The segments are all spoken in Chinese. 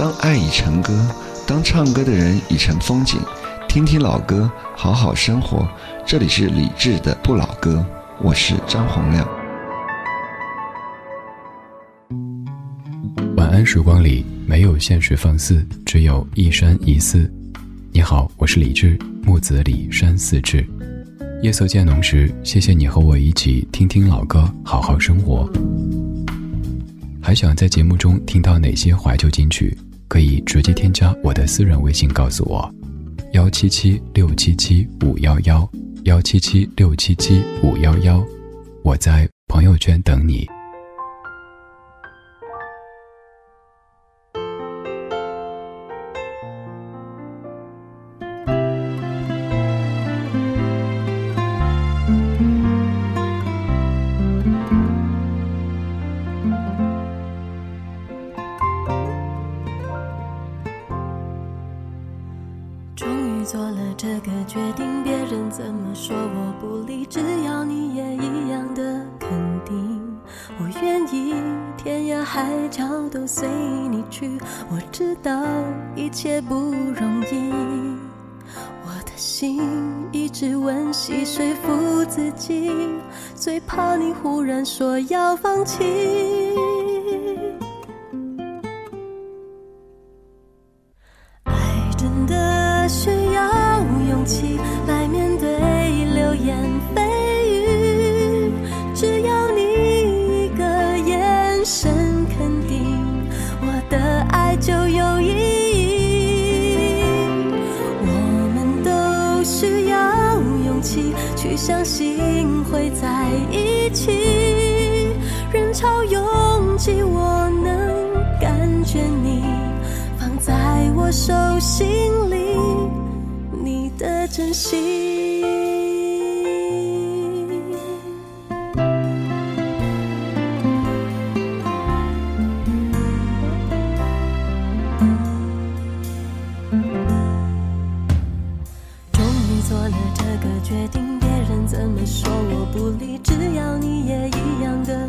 当爱已成歌，当唱歌的人已成风景，听听老歌，好好生活。这里是李志的不老歌，我是张洪亮。晚安时光里没有现实放肆，只有一山一寺。你好，我是李志，木子李山寺志。夜色渐浓时，谢谢你和我一起听听老歌，好好生活。还想在节目中听到哪些怀旧金曲？可以直接添加我的私人微信告诉我，幺七七六七七五幺幺，幺七七六七七五幺幺，我在朋友圈等你。说要放弃，爱真的需要勇气来面对流言蜚潮拥挤我能感觉你放在我手心里你的真心终于做了这个决定别人怎么说我不理只要你也一样的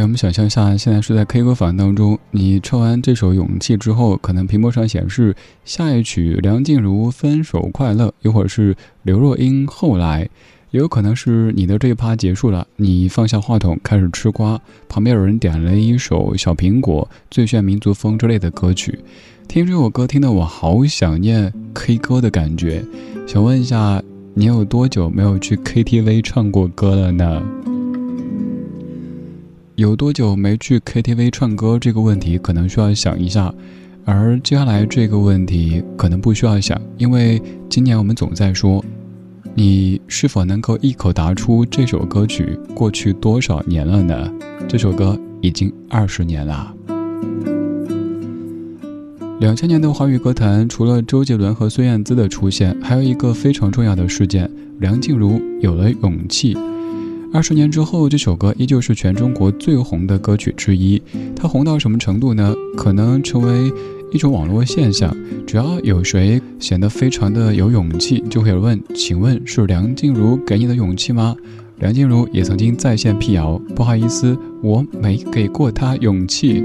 哎，我们想象一下，现在是在 K 歌房当中，你唱完这首《勇气》之后，可能屏幕上显示下一曲梁静茹《分手快乐》，一会儿是刘若英《后来》，也有可能是你的这一趴结束了，你放下话筒开始吃瓜，旁边有人点了一首《小苹果》《最炫民族风》之类的歌曲，听这首歌听得我好想念 K 歌的感觉，想问一下，你有多久没有去 KTV 唱过歌了呢？有多久没去 KTV 唱歌？这个问题可能需要想一下。而接下来这个问题可能不需要想，因为今年我们总在说，你是否能够一口答出这首歌曲过去多少年了呢？这首歌已经二十年了。两千年的华语歌坛，除了周杰伦和孙燕姿的出现，还有一个非常重要的事件：梁静茹有了勇气。二十年之后，这首歌依旧是全中国最红的歌曲之一。它红到什么程度呢？可能成为一种网络现象。只要有谁显得非常的有勇气，就会问：“请问是梁静茹给你的勇气吗？”梁静茹也曾经在线辟谣：“不好意思，我没给过她勇气。”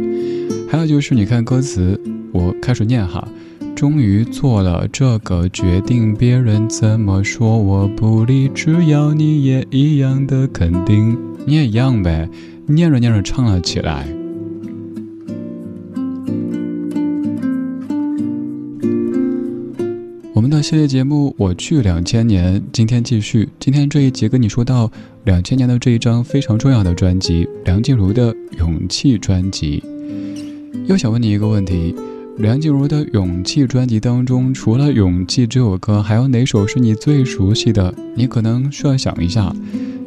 还有就是，你看歌词，我开始念哈，终于做了这个决定，别人怎么说我不理，只要你也一样的肯定，你也一样呗。念着念着唱了起来。我们的系列节目《我去两千年》，今天继续。今天这一节跟你说到两千年的这一张非常重要的专辑——梁静茹的《勇气》专辑。又想问你一个问题：梁静茹的《勇气》专辑当中，除了《勇气》这首歌，还有哪首是你最熟悉的？你可能需要想一下。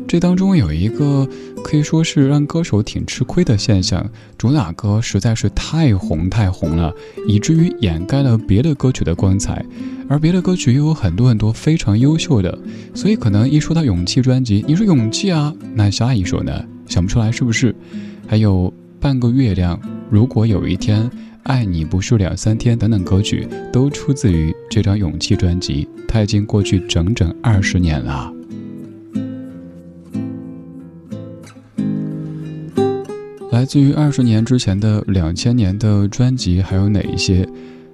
这当中有一个可以说是让歌手挺吃亏的现象，主打歌实在是太红太红了，以至于掩盖了别的歌曲的光彩，而别的歌曲又有很多很多非常优秀的，所以可能一说到《勇气》专辑，你说《勇气》啊，那下一首呢？想不出来是不是？还有。半个月亮，如果有一天，爱你不是两三天等等歌曲，都出自于这张勇气专辑。它已经过去整整二十年了。来自于二十年之前的两千年的专辑还有哪一些？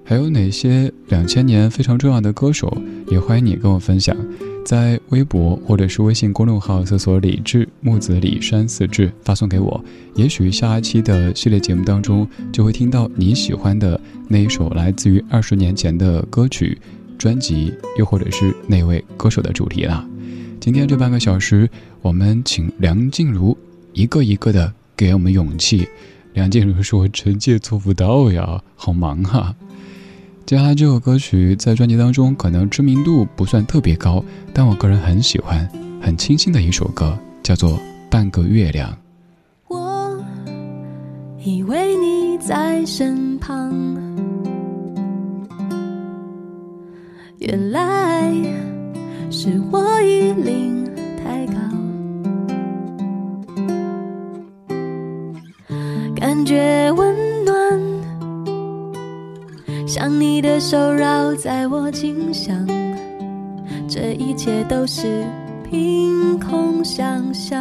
还有哪些两千年非常重要的歌手？也欢迎你跟我分享。在微博或者是微信公众号搜索“李志木子李山四志”，发送给我。也许下一期的系列节目当中，就会听到你喜欢的那一首来自于二十年前的歌曲、专辑，又或者是那位歌手的主题啦。今天这半个小时，我们请梁静茹一个一个的给我们勇气。梁静茹说：“臣妾做不到呀，好忙哈。”接下来这首歌曲在专辑当中可能知名度不算特别高，但我个人很喜欢，很清新的一首歌，叫做《半个月亮》。我以为你在身旁，原来是我已领太高，感觉温。像你的手绕在我颈上，这一切都是凭空想象。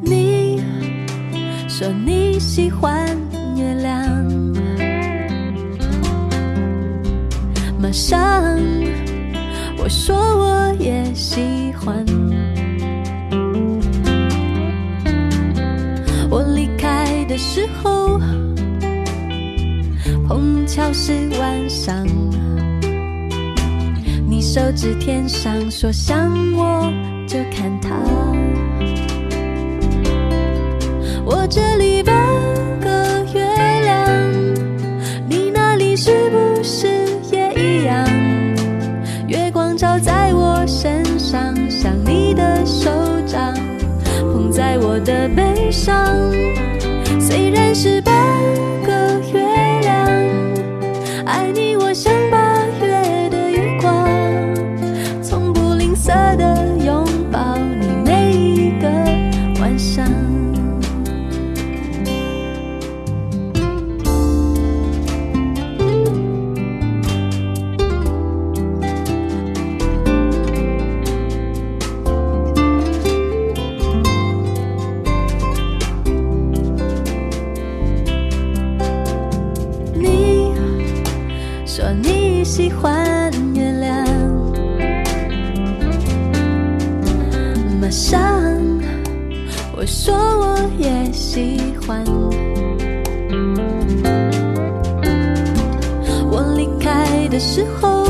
你说你喜欢月亮，马上我说我也喜欢。巧是晚上，你手指天上说想我就看它。我这里半个月亮，你那里是不是也一样？月光照在我身上，像你的手掌捧在我的背上，虽然是半。喜欢月亮马上我说我也喜欢。我离开的时候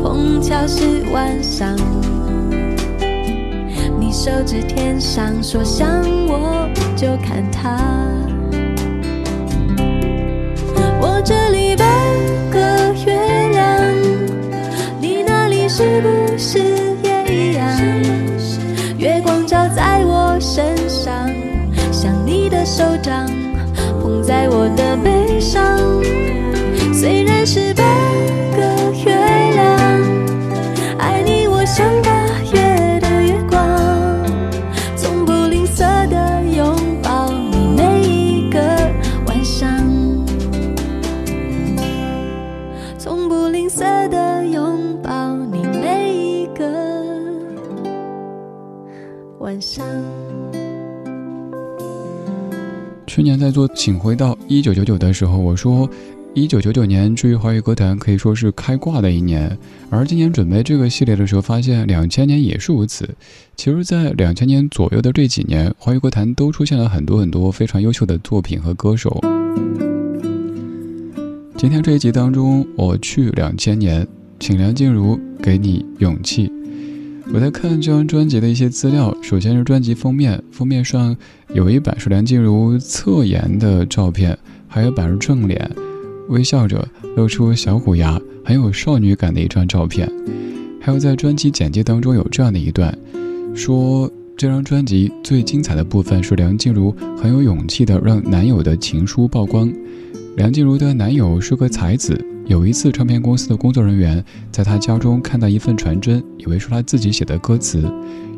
碰巧是晚上你手指天上说想我就看它光照在我身上，像你的手掌捧在我的背上。虽然是晚上。去年在做《请回到一九九九》的时候，我说，一九九九年至于华语歌坛可以说是开挂的一年。而今年准备这个系列的时候，发现两千年也是如此。其实，在两千年左右的这几年，华语歌坛都出现了很多很多非常优秀的作品和歌手。今天这一集当中，我去两千年，请梁静茹给你勇气。我在看这张专辑的一些资料，首先是专辑封面，封面上有一版是梁静茹侧颜的照片，还有版是正脸，微笑着露出小虎牙，很有少女感的一张照片。还有在专辑简介当中有这样的一段，说这张专辑最精彩的部分是梁静茹很有勇气的让男友的情书曝光。梁静茹的男友是个才子。有一次，唱片公司的工作人员在他家中看到一份传真，以为是他自己写的歌词，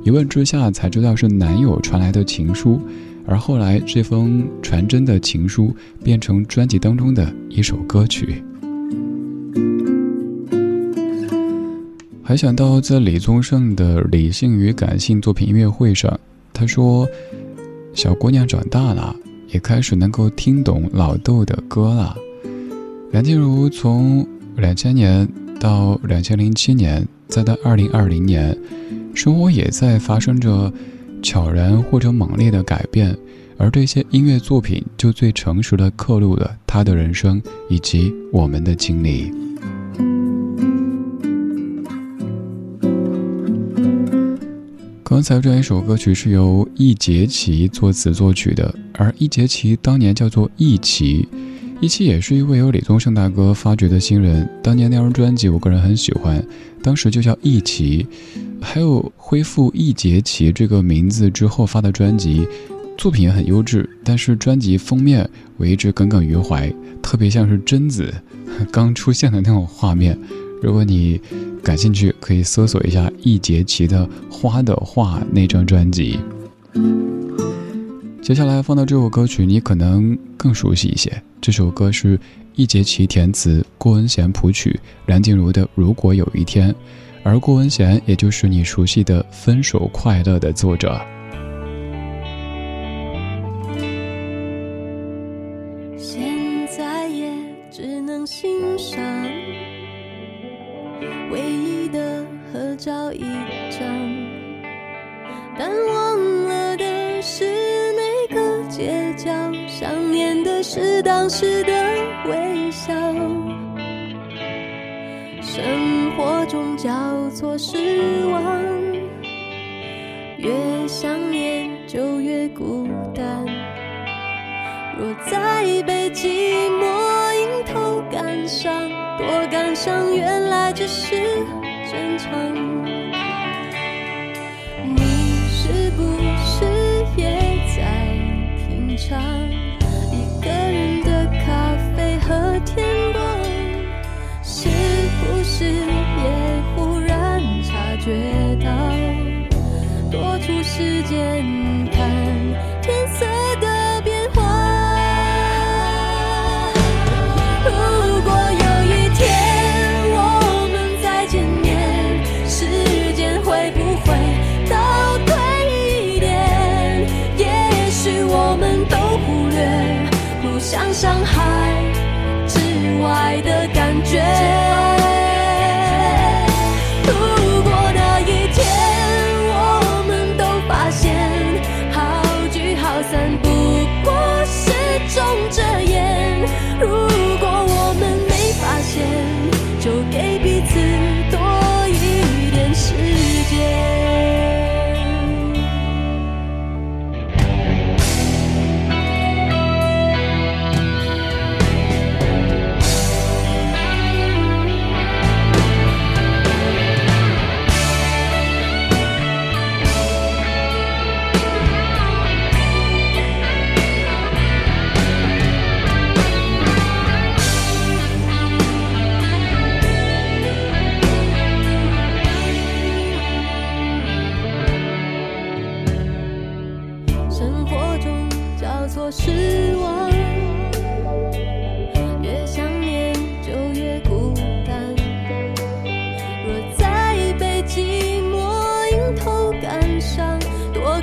一问之下才知道是男友传来的情书。而后来，这封传真的情书变成专辑当中的一首歌曲。还想到在李宗盛的《理性与感性》作品音乐会上，他说：“小姑娘长大了，也开始能够听懂老豆的歌了。”梁静茹从两千年到两千零七年，再到二零二零年，生活也在发生着悄然或者猛烈的改变，而这些音乐作品就最诚实的刻录了她的人生以及我们的经历。刚才这一首歌曲是由易杰奇作词作曲的，而易杰奇当年叫做易奇。一期也是一位由李宗盛大哥发掘的新人，当年那张专辑我个人很喜欢，当时就叫一奇，还有恢复易杰奇这个名字之后发的专辑，作品也很优质，但是专辑封面我一直耿耿于怀，特别像是贞子 刚出现的那种画面。如果你感兴趣，可以搜索一下易杰奇的《花的画》那张专辑。接下来放到这首歌曲，你可能更熟悉一些。这首歌是易杰奇填词，郭文贤谱曲，梁静茹的《如果有一天》，而郭文贤也就是你熟悉的《分手快乐》的作者。多失望，越想念就越孤单。若再被寂寞迎头赶上，多感伤，原来只是正常。你是不是也在品尝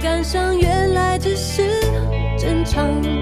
感伤，原来只是正常。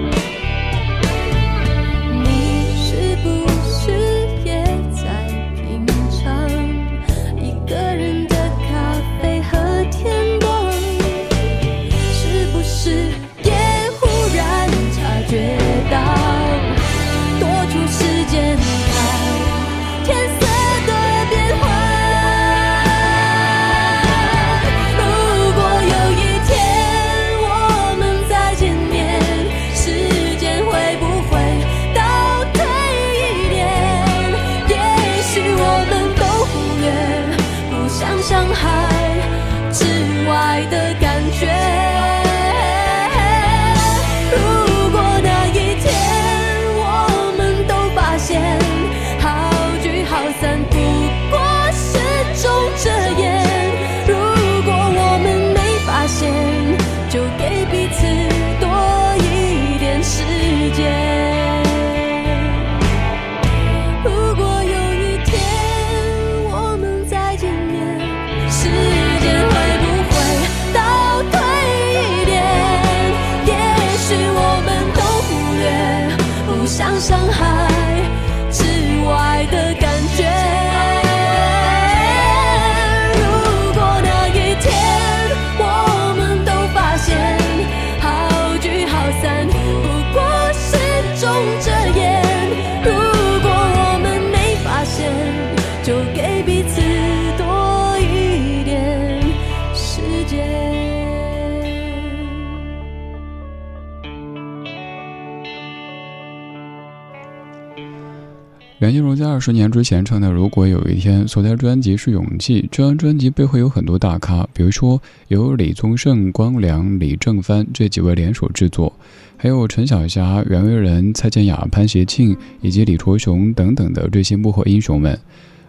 梁静茹在二十年之前唱的《如果有一天》，所在专辑是《勇气》。这张专辑背后有很多大咖，比如说有李宗盛、光良、李正帆这几位联手制作，还有陈小霞、袁惟仁、蔡健雅、潘协庆以及李卓雄等等的这些幕后英雄们。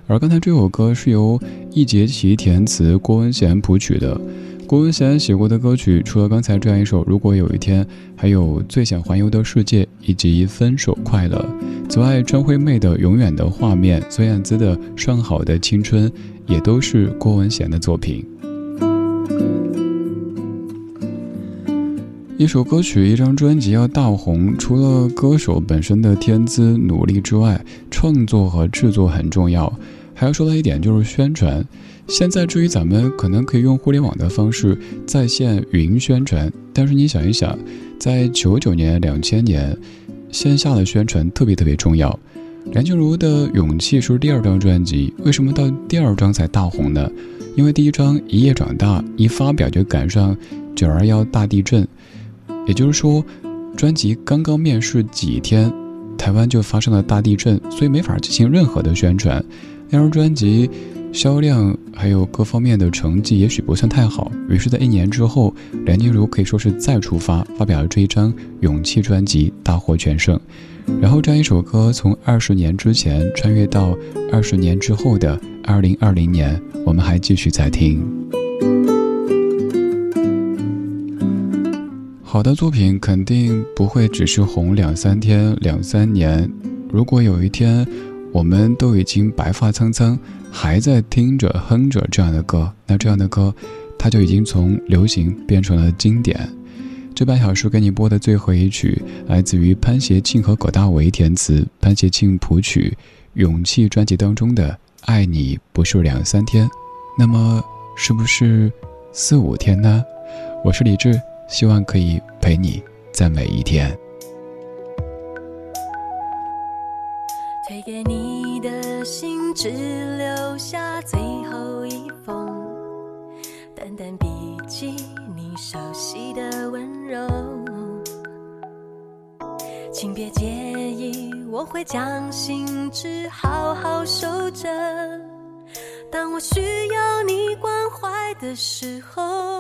而刚才这首歌是由易碣齐填词，郭文贤谱曲的。郭文贤写过的歌曲，除了刚才这样一首《如果有一天》，还有《最想环游的世界》以及《分手快乐》。此外，张惠妹的《永远的画面》，孙燕姿的《上好的青春》，也都是郭文贤的作品。一首歌曲、一张专辑要大红，除了歌手本身的天资努力之外，创作和制作很重要。还要说到一点，就是宣传。现在至于咱们可能可以用互联网的方式在线云宣传，但是你想一想，在九九年、两千年，线下的宣传特别特别重要。梁静茹的《勇气》是第二张专辑，为什么到第二张才大红呢？因为第一张《一夜长大》一发表就赶上九二幺大地震，也就是说，专辑刚刚面世几天，台湾就发生了大地震，所以没法进行任何的宣传。那张专辑。销量还有各方面的成绩也许不算太好，于是，在一年之后，梁静茹可以说是再出发，发表了这一张《勇气》专辑，大获全胜。然后，这样一首歌从二十年之前穿越到二十年之后的二零二零年，我们还继续在听。好的作品肯定不会只是红两三天、两三年。如果有一天，我们都已经白发苍苍，还在听着哼着这样的歌，那这样的歌，它就已经从流行变成了经典。这半小时给你播的最后一曲，来自于潘协庆和葛大为填词，潘协庆谱曲，《勇气》专辑当中的《爱你不是两三天》，那么是不是四五天呢？我是李志，希望可以陪你在每一天。推给你只留下最后一封，淡淡笔记你熟悉的温柔。请别介意，我会将信纸好好收着。当我需要你关怀的时候，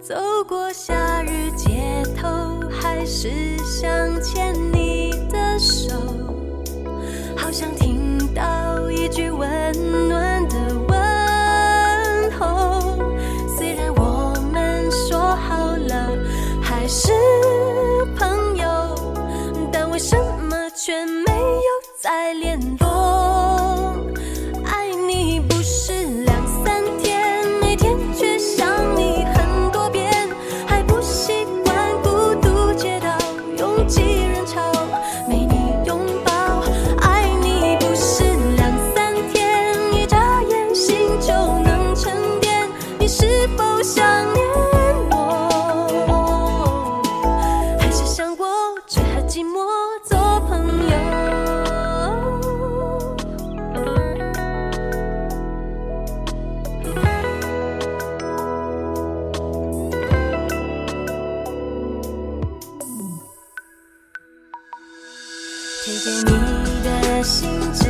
走过夏日街头，还是想牵你的手。好想听到一句温暖给你的心情。